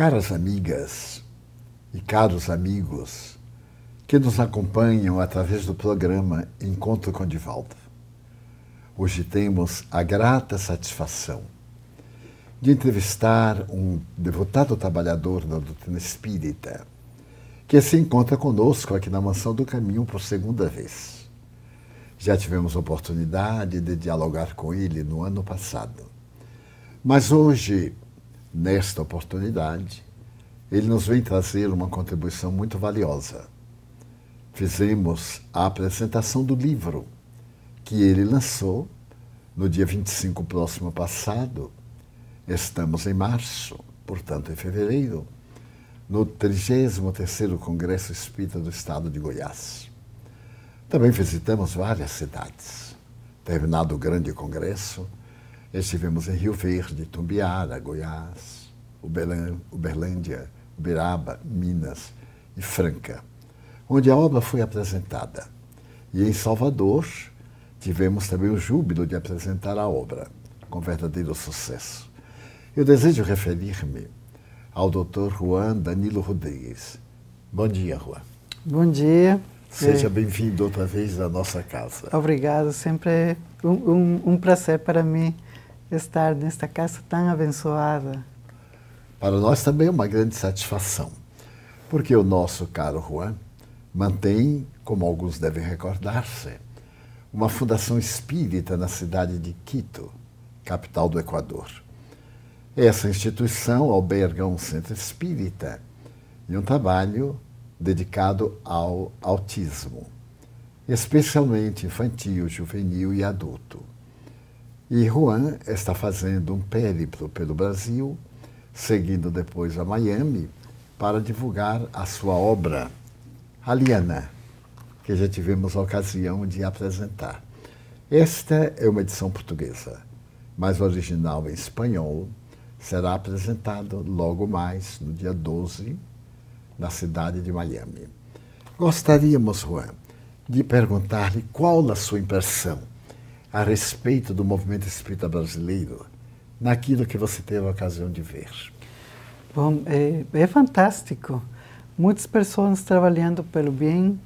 Caras amigas e caros amigos que nos acompanham através do programa Encontro com Divaldo. Hoje temos a grata satisfação de entrevistar um devotado trabalhador da doutrina espírita que se encontra conosco aqui na Mansão do Caminho por segunda vez. Já tivemos oportunidade de dialogar com ele no ano passado. Mas hoje Nesta oportunidade, ele nos vem trazer uma contribuição muito valiosa. Fizemos a apresentação do livro que ele lançou no dia 25 próximo passado. Estamos em março, portanto, em fevereiro, no 33º Congresso Espírita do Estado de Goiás. Também visitamos várias cidades. Terminado o grande congresso, Estivemos em Rio Verde, Tumbiara, Goiás, Uberlândia, Uberaba, Minas e Franca, onde a obra foi apresentada. E em Salvador, tivemos também o júbilo de apresentar a obra, com verdadeiro sucesso. Eu desejo referir-me ao Dr. Juan Danilo Rodrigues. Bom dia, Juan. Bom dia. Seja bem-vindo outra vez à nossa casa. Obrigado, sempre é um, um, um prazer para mim estar nesta casa tão abençoada. Para nós também é uma grande satisfação, porque o nosso caro Juan mantém, como alguns devem recordar-se, uma fundação espírita na cidade de Quito, capital do Equador. Essa instituição alberga um centro espírita e um trabalho dedicado ao autismo, especialmente infantil, juvenil e adulto. E Juan está fazendo um périplo pelo Brasil, seguindo depois a Miami, para divulgar a sua obra, Aliana, que já tivemos a ocasião de apresentar. Esta é uma edição portuguesa, mas o original em espanhol será apresentado logo mais, no dia 12, na cidade de Miami. Gostaríamos, Juan, de perguntar-lhe qual a sua impressão a respeito do movimento espírita brasileiro naquilo que você teve a ocasião de ver? Bom, é, é fantástico. Muitas pessoas trabalhando pelo bem,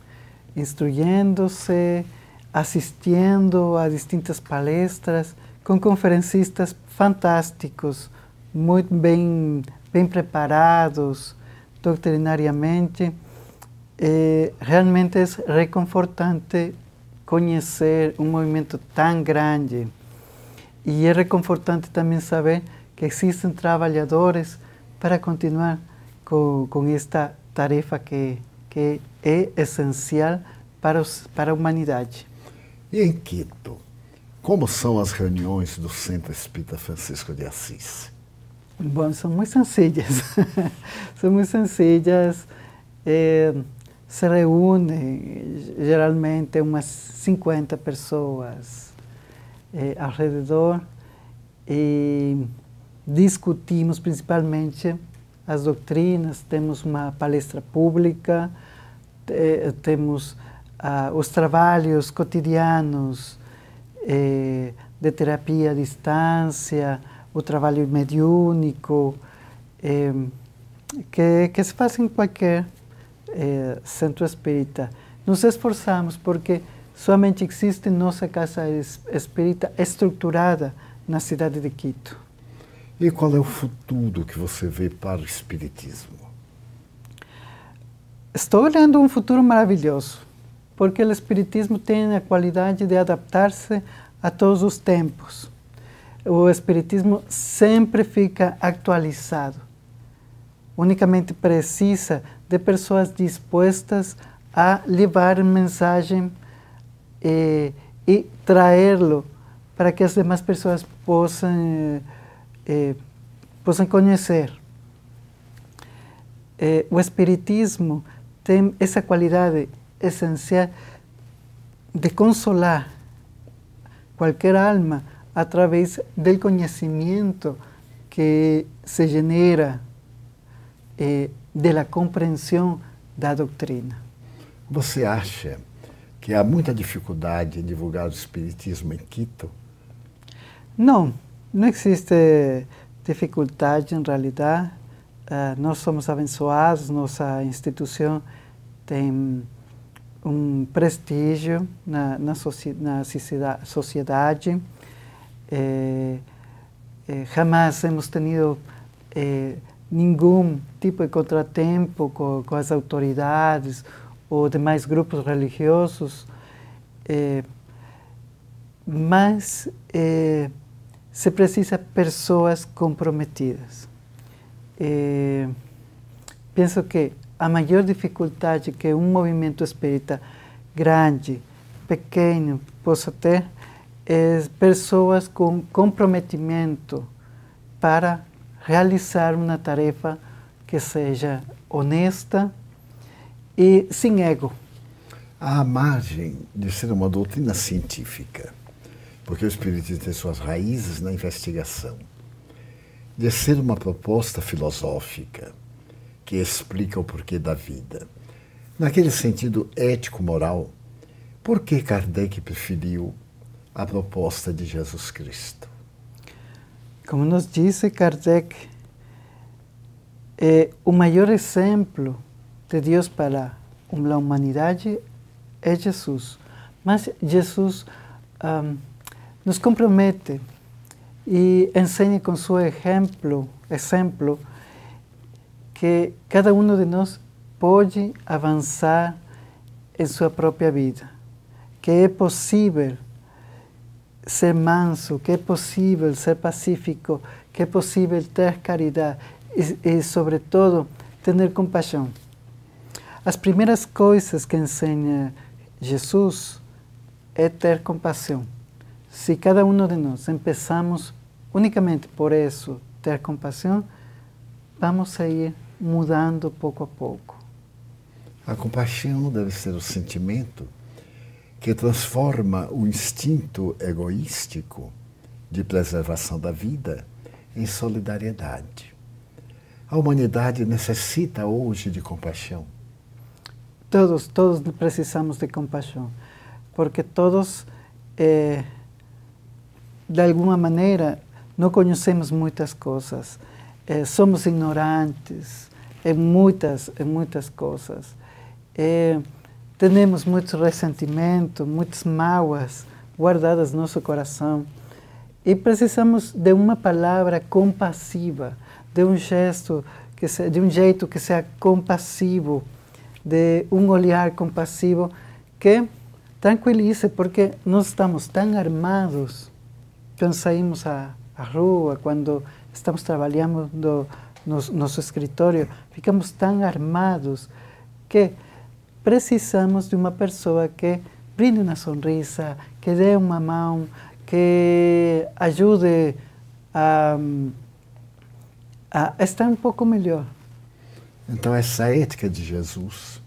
instruindo-se, assistindo a distintas palestras, com conferencistas fantásticos, muito bem, bem preparados doutrinariamente. É, realmente é reconfortante conhecer um movimento tão grande. E é reconfortante também saber que existem trabalhadores para continuar com, com esta tarefa que, que é essencial para, os, para a humanidade. E em Quito, como são as reuniões do Centro Espírita Francisco de Assis? Bom, são muito sencillas. são muito sencillas. É, se reúne geralmente umas 50 pessoas eh, ao redor e discutimos principalmente as doutrinas, temos uma palestra pública, temos ah, os trabalhos cotidianos eh, de terapia à distância, o trabalho mediúnico, eh, que, que se faz em qualquer eh, Centro Espírita, nos esforçamos porque somente existe nossa casa espírita estruturada na cidade de Quito. E qual é o futuro que você vê para o Espiritismo? Estou olhando um futuro maravilhoso, porque o Espiritismo tem a qualidade de adaptar-se a todos os tempos. O Espiritismo sempre fica atualizado. Unicamente precisa de pessoas dispostas a levar mensagem eh, e traê-lo para que as demais pessoas possam, eh, possam. Eh, o Espiritismo tem essa qualidade essencial de consolar qualquer alma através do conhecimento que se genera eh, da compreensão da doutrina. Você acha que há muita dificuldade em divulgar o Espiritismo em Quito? Não, não existe dificuldade em realidade. uh, nós somos abençoados, nossa instituição tem um prestígio na, na, na sociedade. Eh, eh, jamais hemos tenido eh, nenhum tipo de contratempo com, com, as autoridades ou demais grupos religiosos, mas se precisa pessoas comprometidas. penso que a maior dificuldade que um movimento espírita grande, pequeno, possa ter é pessoas com comprometimento para realizar uma tarefa que seja honesta e sem ego. À margem de ser uma doutrina científica, porque o Espiritismo tem suas raízes na investigação, de ser uma proposta filosófica, que explica o porquê da vida. Naquele sentido ético-moral, por que Kardec preferiu a proposta de Jesus Cristo? Como nos disse Kardec, é, o maior exemplo de Deus para a humanidade é Jesus. Mas Jesus um, nos compromete e ensina com seu exemplo, exemplo que cada um de nós pode avançar em sua própria vida, que é possível ser manso, que é possível ser pacífico, que é possível ter caridade e, e sobretudo, ter compaixão. As primeiras coisas que ensina Jesus é ter compaixão. Se cada um de nós empezamos unicamente por isso, ter compaixão, vamos a ir mudando pouco a pouco. A compaixão deve ser o sentimento que transforma o instinto egoístico de preservação da vida em solidariedade. A humanidade necessita hoje de compaixão. Todos, todos precisamos de compaixão, porque todos, eh, de alguma maneira, não conhecemos muitas coisas é, somos ignorantes em muitas, em muitas coisas. É, temos muito ressentimento, muitas mágoas guardadas no nosso coração. E precisamos de uma palavra compassiva, de um gesto, que se, de um jeito que seja compassivo, de um olhar compassivo que tranquilize, porque nós estamos tão armados quando saímos à, à rua, quando estamos trabalhando no nosso escritório, ficamos tão armados que precisamos de uma pessoa que brinde uma sonrisa, que dê uma mão, que ajude a, a estar um pouco melhor. Então, essa ética de Jesus,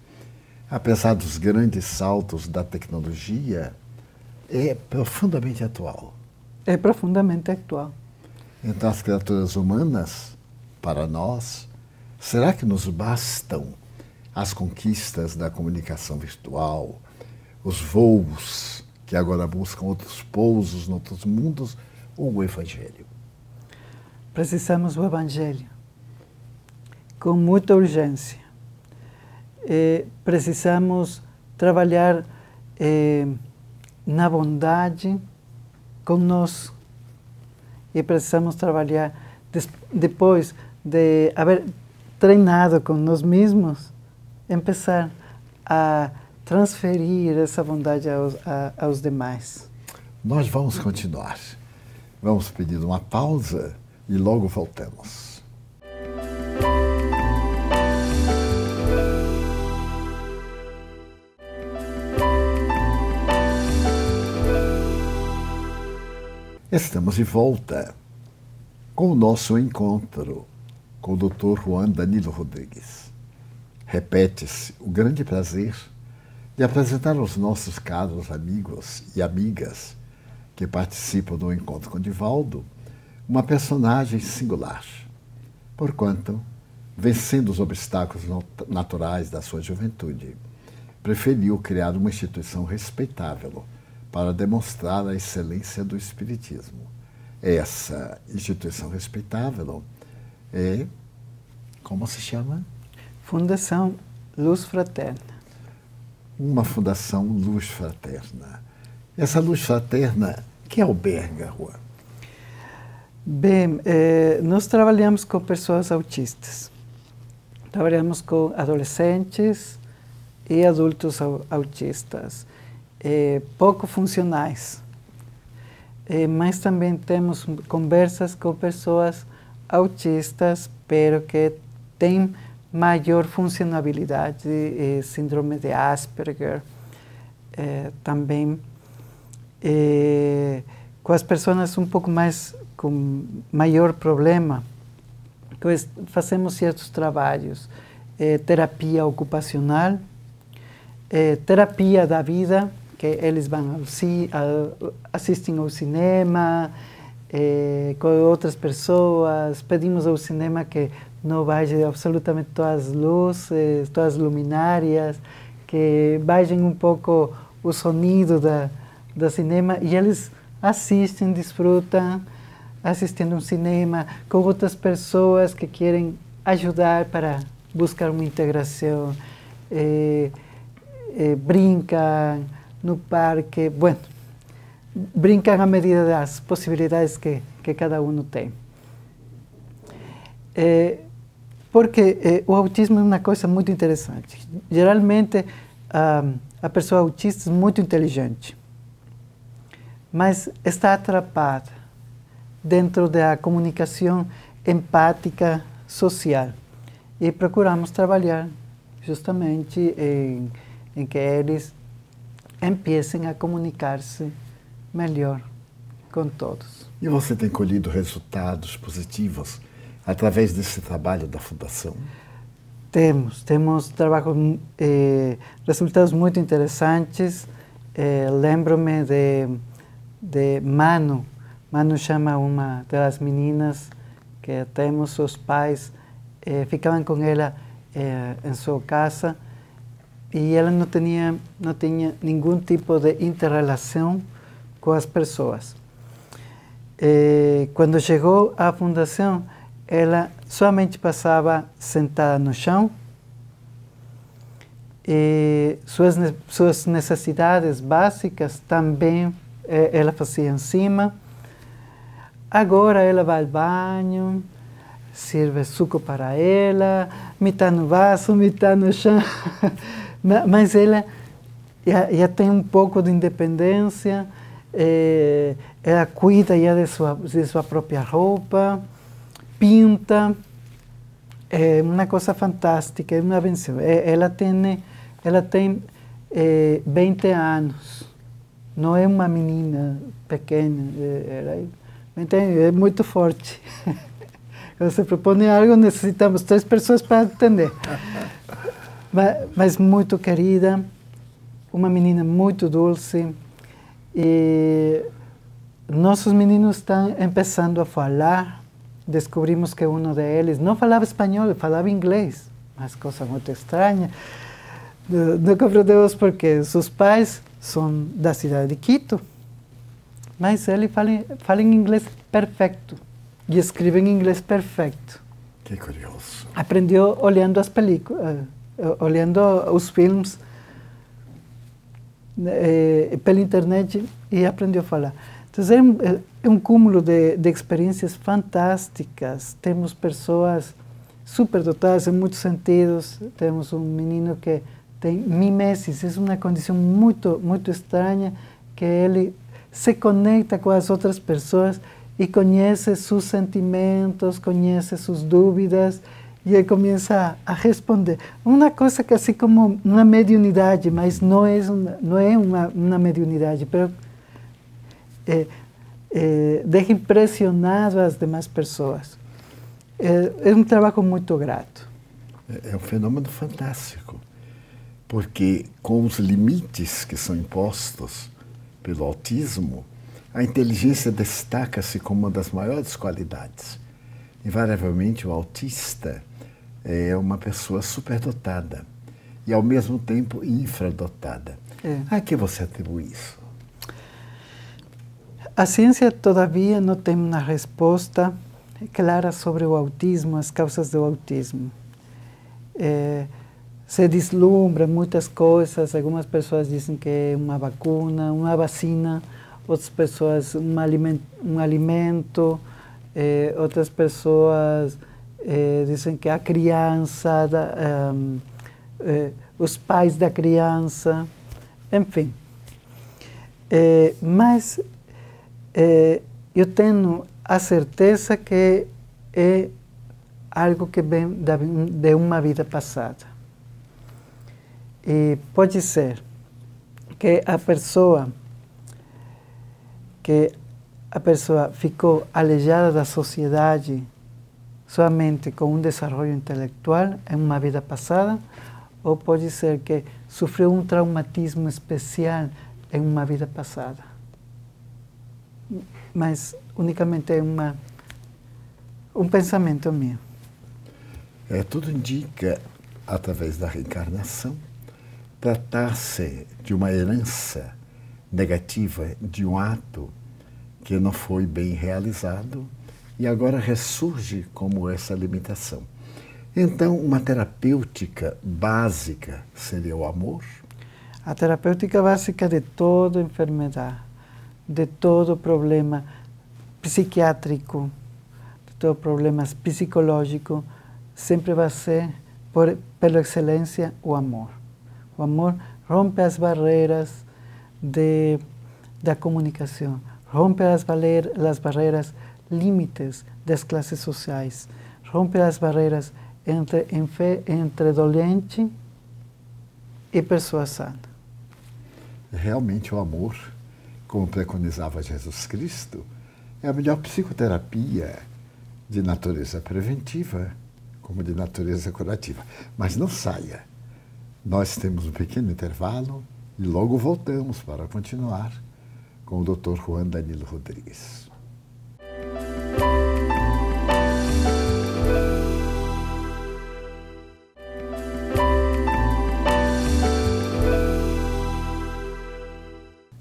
apesar dos grandes saltos da tecnologia, é profundamente atual. É profundamente atual. Então, as criaturas humanas, para nós, será que nos bastam as conquistas da comunicação virtual, os voos que agora buscam outros pousos, outros mundos, ou o Evangelho? Precisamos do Evangelho, com muita urgência. Eh, precisamos trabalhar eh, na bondade conosco e precisamos trabalhar des, depois de haver treinado com nós mesmos, começar a transferir essa bondade aos, a, aos demais. Nós vamos continuar. Vamos pedir uma pausa e logo voltamos. Estamos de volta com o nosso encontro com o Dr. Juan Danilo Rodrigues. Repete-se o grande prazer de apresentar aos nossos caros amigos e amigas que participam do encontro com Divaldo uma personagem singular, porquanto, vencendo os obstáculos naturais da sua juventude, preferiu criar uma instituição respeitável para demonstrar a excelência do Espiritismo. Essa instituição respeitável é Como se chama? Fundação Luz Fraterna. Uma Fundação Luz Fraterna. Essa Luz Fraterna, que alberga, Juan? Bem, eh, nós trabalhamos com pessoas autistas. Trabalhamos com adolescentes e adultos autistas, eh, pouco funcionais. Eh, mas também temos conversas com pessoas autistas, pero que têm maior funcionalidade, eh, síndrome de Asperger, eh, também eh, com as pessoas um pouco mais com maior problema, pois fazemos certos trabalhos, eh, terapia ocupacional, eh, terapia da vida, que eles vão ao, ao, assistem ao cinema, eh, com outras pessoas, pedimos ao cinema que não vejam absolutamente todas as luzes, todas as luminárias, que vejam um pouco o sonido da, do cinema e eles assistem, desfrutam assistindo um cinema com outras pessoas que querem ajudar para buscar uma integração, eh, eh, brincam no parque, bueno, brincam à medida das possibilidades que, que cada um tem. Eh, porque eh, o autismo é uma coisa muito interessante. Geralmente, a, a pessoa autista é muito inteligente, mas está atrapada dentro da comunicação empática social. E procuramos trabalhar justamente em, em que eles empiecem a comunicar-se melhor com todos. E você tem colhido resultados positivos através desse trabalho da Fundação? Temos, temos trabalho, eh, resultados muito interessantes. Eh, Lembro-me de, de Manu. Manu chama uma das meninas que temos, os pais eh, ficavam com ela eh, em sua casa e ela não tinha, não tinha nenhum tipo de interrelação com as pessoas. Eh, quando chegou à fundação, ela somente passava sentada no chão e suas, suas necessidades básicas também eh, ela fazia em cima. Agora ela vai ao banho, serve suco para ela, metade no vaso, metade no chão. Mas ela já, já, tem um pouco de independência, eh, ela cuida já de sua, de sua própria roupa pinta, é uma coisa fantástica, é uma benção. Ela tem, ela tem é, 20 anos, não é uma menina pequena, ela é, é muito forte. Quando se propõe algo, necessitamos três pessoas para atender. mas, mas muito querida, uma menina muito doce. E nossos meninos estão começando a falar descobrimos que um deles não falava espanhol, falava inglês, mas coisa muito estranha. Não compreendemos porque seus pais são da cidade de Quito, mas ele fala, fala em inglês perfeito e escreve em inglês perfeito. Que curioso. Aprendeu olhando as películas, eh, olhando os filmes eh, pela internet e aprendeu a falar. Então, é, um cúmulo de, de experiências fantásticas. Temos pessoas superdotadas em muitos sentidos. Temos um menino que tem mimesis, é uma condição muito, muito estranha, que ele se conecta com as outras pessoas e conhece seus sentimentos, conhece suas dúvidas e ele começa a, responder. Uma coisa que assim como uma mediunidade, mas não é uma, não é uma, uma mediunidade, mas é, é, deixa impressionado as demais pessoas. É, é um trabalho muito grato. É, é um fenômeno fantástico, porque com os limites que são impostos pelo autismo, a inteligência destaca-se como uma das maiores qualidades. Invariavelmente, o autista é uma pessoa superdotada e, ao mesmo tempo, infradotada. É. A que você atribui isso? A ciência todavia não tem uma resposta clara sobre o autismo, as causas do autismo. É, se deslumbra muitas coisas, algumas pessoas dizem que é uma vacuna, uma vacina, outras pessoas um alimento, um alimento é, outras pessoas é, dizem que a criança, da, os pais da criança, enfim. Mas é, eu tenho a certeza que é algo que vem de uma vida passada. E pode ser que a pessoa que a pessoa ficou alejada da sociedade somente com um desenvolvimento intelectual em uma vida passada, ou pode ser que sofreu um traumatismo especial em uma vida passada. Mas unicamente é uma, um pensamento meu. É, tudo indica, através da reencarnação, tratar-se de uma herança negativa, de um ato que não foi bem realizado e agora ressurge como essa limitação. Então, uma terapêutica básica seria o amor? A terapêutica básica de toda enfermidade, de todo problema psiquiátrico, de todo problema psicológico, sempre vai ser, por, pela excelência, o amor. O amor rompe as barreiras de, da comunicação, rompe as, as barreiras limites das classes sociais, rompe as barreiras entre, entre doente e pessoa sã. Realmente o amor, como preconizava Jesus Cristo, é a melhor psicoterapia de natureza preventiva como de natureza curativa. Mas não saia. Nós temos um pequeno intervalo e logo voltamos para continuar com o Dr. Juan Danilo Rodrigues.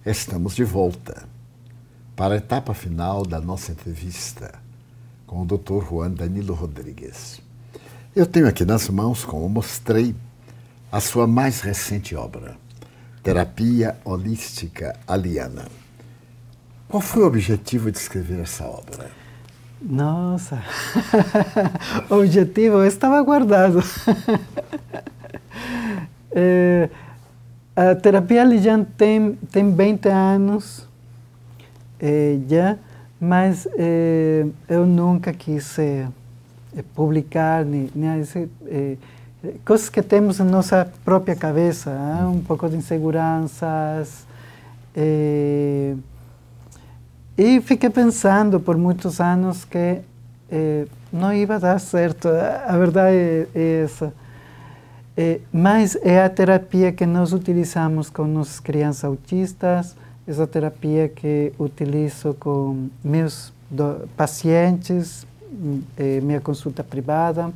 Estamos de volta para a etapa final da nossa entrevista com o Dr. Juan Danilo Rodrigues. Eu tenho aqui nas mãos, como mostrei, a sua mais recente obra, Terapia Holística Aliana. Qual foi o objetivo de escrever essa obra? Nossa, o objetivo estava guardado. é, a terapia Lijan tem, tem 20 anos é, já, mas é, eu nunca quis é, publicar nem, nem coisas que temos na nossa própria cabeça, um pouco de inseguranças. e fiquei pensando por muitos anos que não ia dar certo. A verdade é essa. É, mas é a terapia que nós utilizamos com nossas crianças autistas, essa terapia que utilizo com meus pacientes, é, minha consulta privada,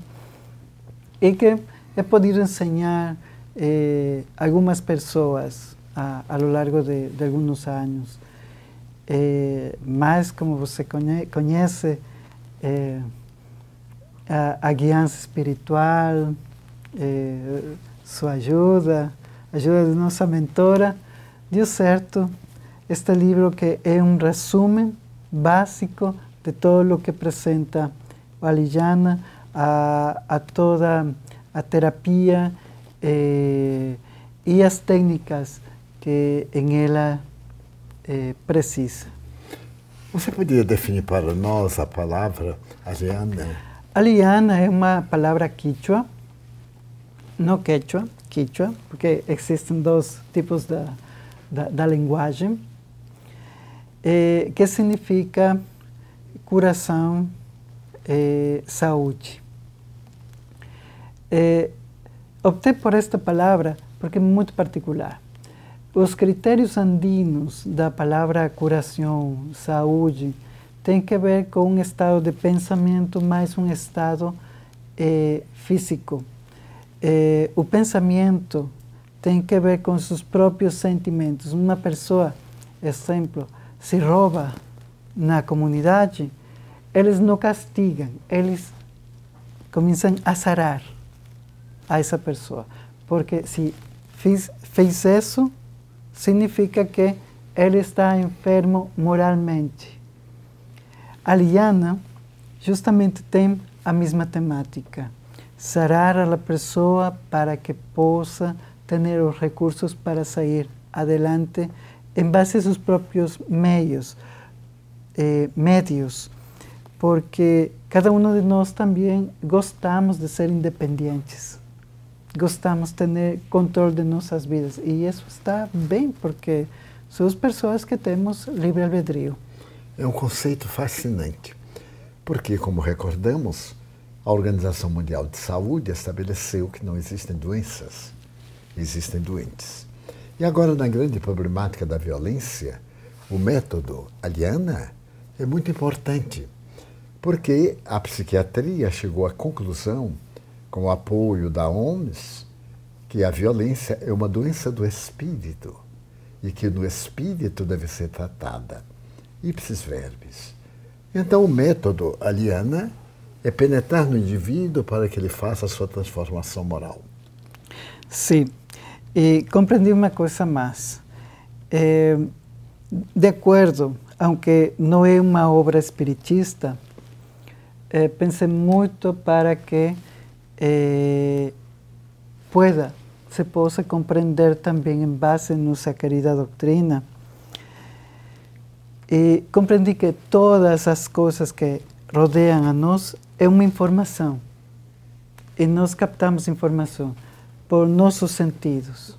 e que é poder ensinar é, algumas pessoas a, a lo largo de, de alguns anos. É, mas, como você conhece, a, a guiança espiritual, eh, sua ajuda, ajuda de nossa mentora, deu certo este livro que é um resumo básico de todo o que apresenta o Alijana, a, a toda a terapia eh, e as técnicas que em ela eh, precisa. Você poderia definir para nós a palavra aliana? Aliana é uma palavra quichua no quechua, quichua, porque existem dois tipos da, da, da linguagem, eh, que significa curação, eh, saúde. Eh, optei por esta palavra porque é muito particular. Os critérios andinos da palavra curação, saúde, têm que ver com um estado de pensamento mais um estado eh, físico eh, o pensamento tem que ver com seus próprios sentimentos. Uma pessoa, exemplo, se rouba na comunidade, eles não castigam, eles começam a sarar a essa pessoa. Porque se fiz, fez isso, significa que ele está enfermo moralmente. A Liana justamente tem a mesma temática. Sarar a pessoa para que possa ter os recursos para sair adelante em base a seus próprios meios, eh, médios, porque cada um de nós também gostamos de ser independentes, gostamos de ter controle de nossas vidas e isso está bem porque somos pessoas que temos livre albedrío. É um conceito fascinante, porque, como recordamos, a Organização Mundial de Saúde estabeleceu que não existem doenças, existem doentes. E agora, na grande problemática da violência, o método Aliana é muito importante, porque a psiquiatria chegou à conclusão, com o apoio da OMS, que a violência é uma doença do espírito e que no espírito deve ser tratada. Ipsis verbis. Então, o método Aliana é penetrar no indivíduo para que ele faça a sua transformação moral. Sim. E compreendi uma coisa mais. É, de acordo, aunque não é uma obra espiritista, é, pensei muito para que é, pueda, se possa compreender também em base nossa querida doutrina. E compreendi que todas as coisas que rodeiam a nós é uma informação. E nós captamos informação por nossos sentidos.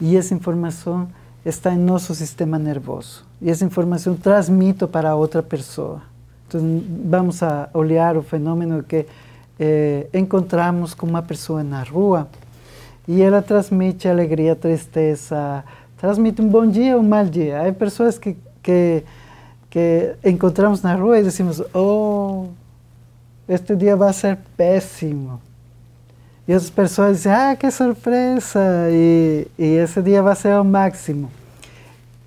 E essa informação está em nosso sistema nervoso. E essa informação transmito para outra pessoa. Então, vamos a olhar o fenômeno que eh, encontramos com uma pessoa na rua e ela transmite alegria, tristeza, transmite um bom dia ou um mau dia. Há pessoas que, que, que encontramos na rua e decimos: Oh, este dia vai ser péssimo. E as pessoas dizem, ah, que surpresa! E, e esse dia vai ser o máximo.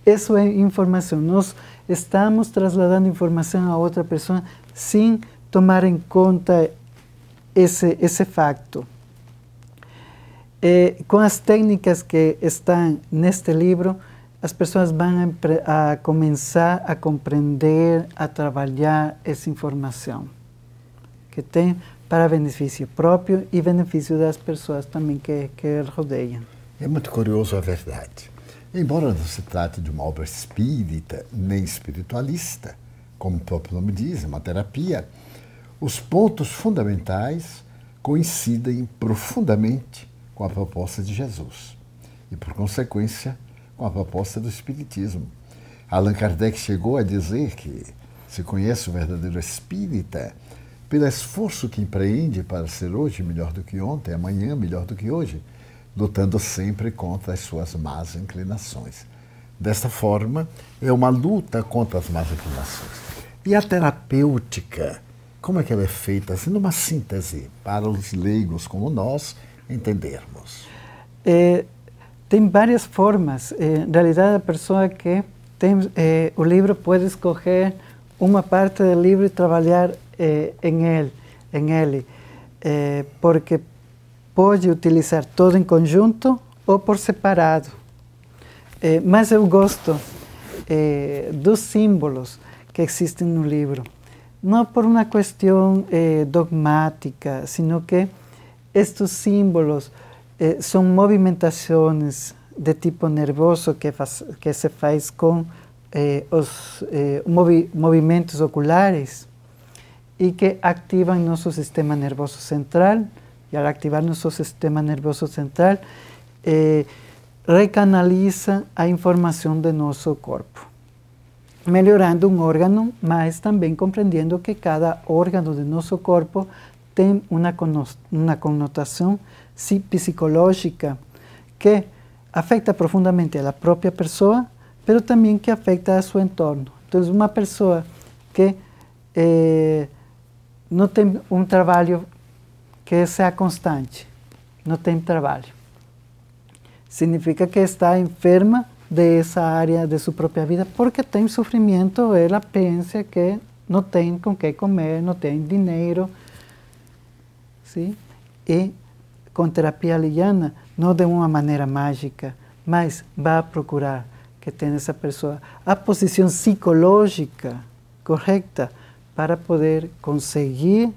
Isso é informação. Nós estamos trasladando informação a outra pessoa sem tomar em conta esse, esse facto. Com as técnicas que estão neste livro, as pessoas vão a, começar a compreender, a trabalhar essa informação que tem para benefício próprio e benefício das pessoas também que, que rodeiam. É muito curioso a verdade. Embora não se trate de uma obra espírita nem espiritualista, como o próprio nome diz, é uma terapia, os pontos fundamentais coincidem profundamente com a proposta de Jesus e, por consequência, com a proposta do Espiritismo. Allan Kardec chegou a dizer que se conhece o verdadeiro espírita pelo esforço que empreende para ser hoje melhor do que ontem, amanhã melhor do que hoje, lutando sempre contra as suas más inclinações. Desta forma, é uma luta contra as más inclinações. E a terapêutica, como é que ela é feita? Assim, numa síntese, para os leigos como nós entendermos. É, tem várias formas. É, realidade, a pessoa que tem é, o livro pode escolher uma parte do livro e trabalhar eh, em ele, em ele eh, porque pode utilizar todo em conjunto ou por separado. Eh, mas eu gosto eh, dos símbolos que existem no livro, não por uma questão eh, dogmática, sino que estes símbolos eh, são movimentações de tipo nervoso que, se faz com os movi movimentos oculares e que ativam nosso sistema nervoso central, e ao ativar nosso sistema nervoso central, eh, recanaliza a informação do nosso corpo, melhorando um órgão, mas também compreendendo que cada órgão do nosso corpo tem uma, uma conotação psicológica que afeta profundamente a própria pessoa, mas também que afeta a seu entorno. Então, uma pessoa que eh, não tem um trabalho que seja constante, não tem trabalho. Significa que está enferma dessa área de sua própria vida porque tem sofrimento, ela pensa que não têm com que comer, não têm dinheiro. Sim? E com terapia liana, não de uma maneira mágica, mas vai procurar que tenha essa pessoa a posição psicológica correta para poder conseguir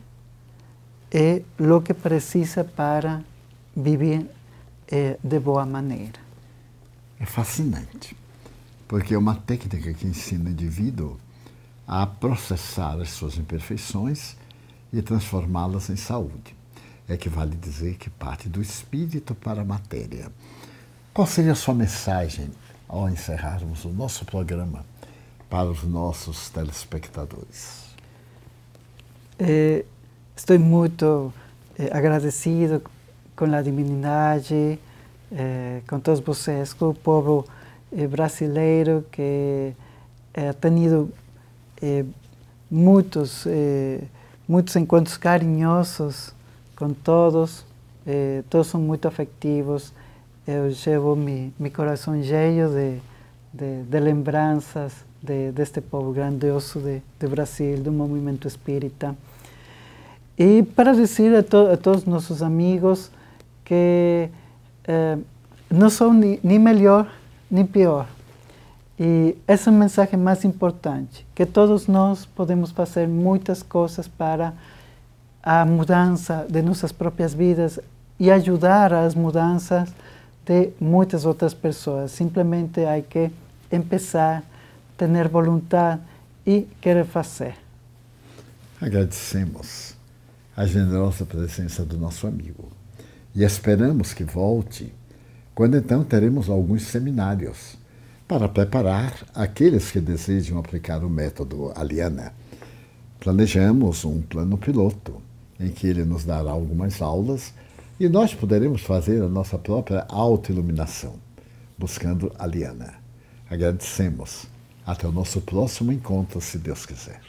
é o que precisa para viver é, de boa maneira. É fascinante, porque é uma técnica que ensina o indivíduo a processar as suas imperfeições e transformá-las em saúde. É que vale dizer que parte do espírito para a matéria. Qual seria a sua mensagem ao encerrarmos o nosso programa para os nossos telespectadores? É, estou muito é, agradecido com a divindade, é, com todos vocês, com o povo é, brasileiro que é, tem tido é, muitos, muitos encontros carinhosos com todos, todos são muito afetivos eu levo meu, meu coração cheio de, de, de lembranças de, deste povo grandioso de, de Brasil, do movimento espírita. E para dizer a, to, a todos nossos amigos que eh, não sou nem, nem melhor nem pior. E essa é a mensagem mais importante, que todos nós podemos fazer muitas coisas para a mudança de nossas próprias vidas e ajudar as mudanças de muitas outras pessoas. Simplesmente há que começar, ter vontade e querer fazer. Agradecemos a generosa presença do nosso amigo e esperamos que volte quando então teremos alguns seminários para preparar aqueles que desejam aplicar o método Aliana. Planejamos um plano piloto em que ele nos dará algumas aulas e nós poderemos fazer a nossa própria autoiluminação, buscando a Liana. Agradecemos. Até o nosso próximo encontro, se Deus quiser.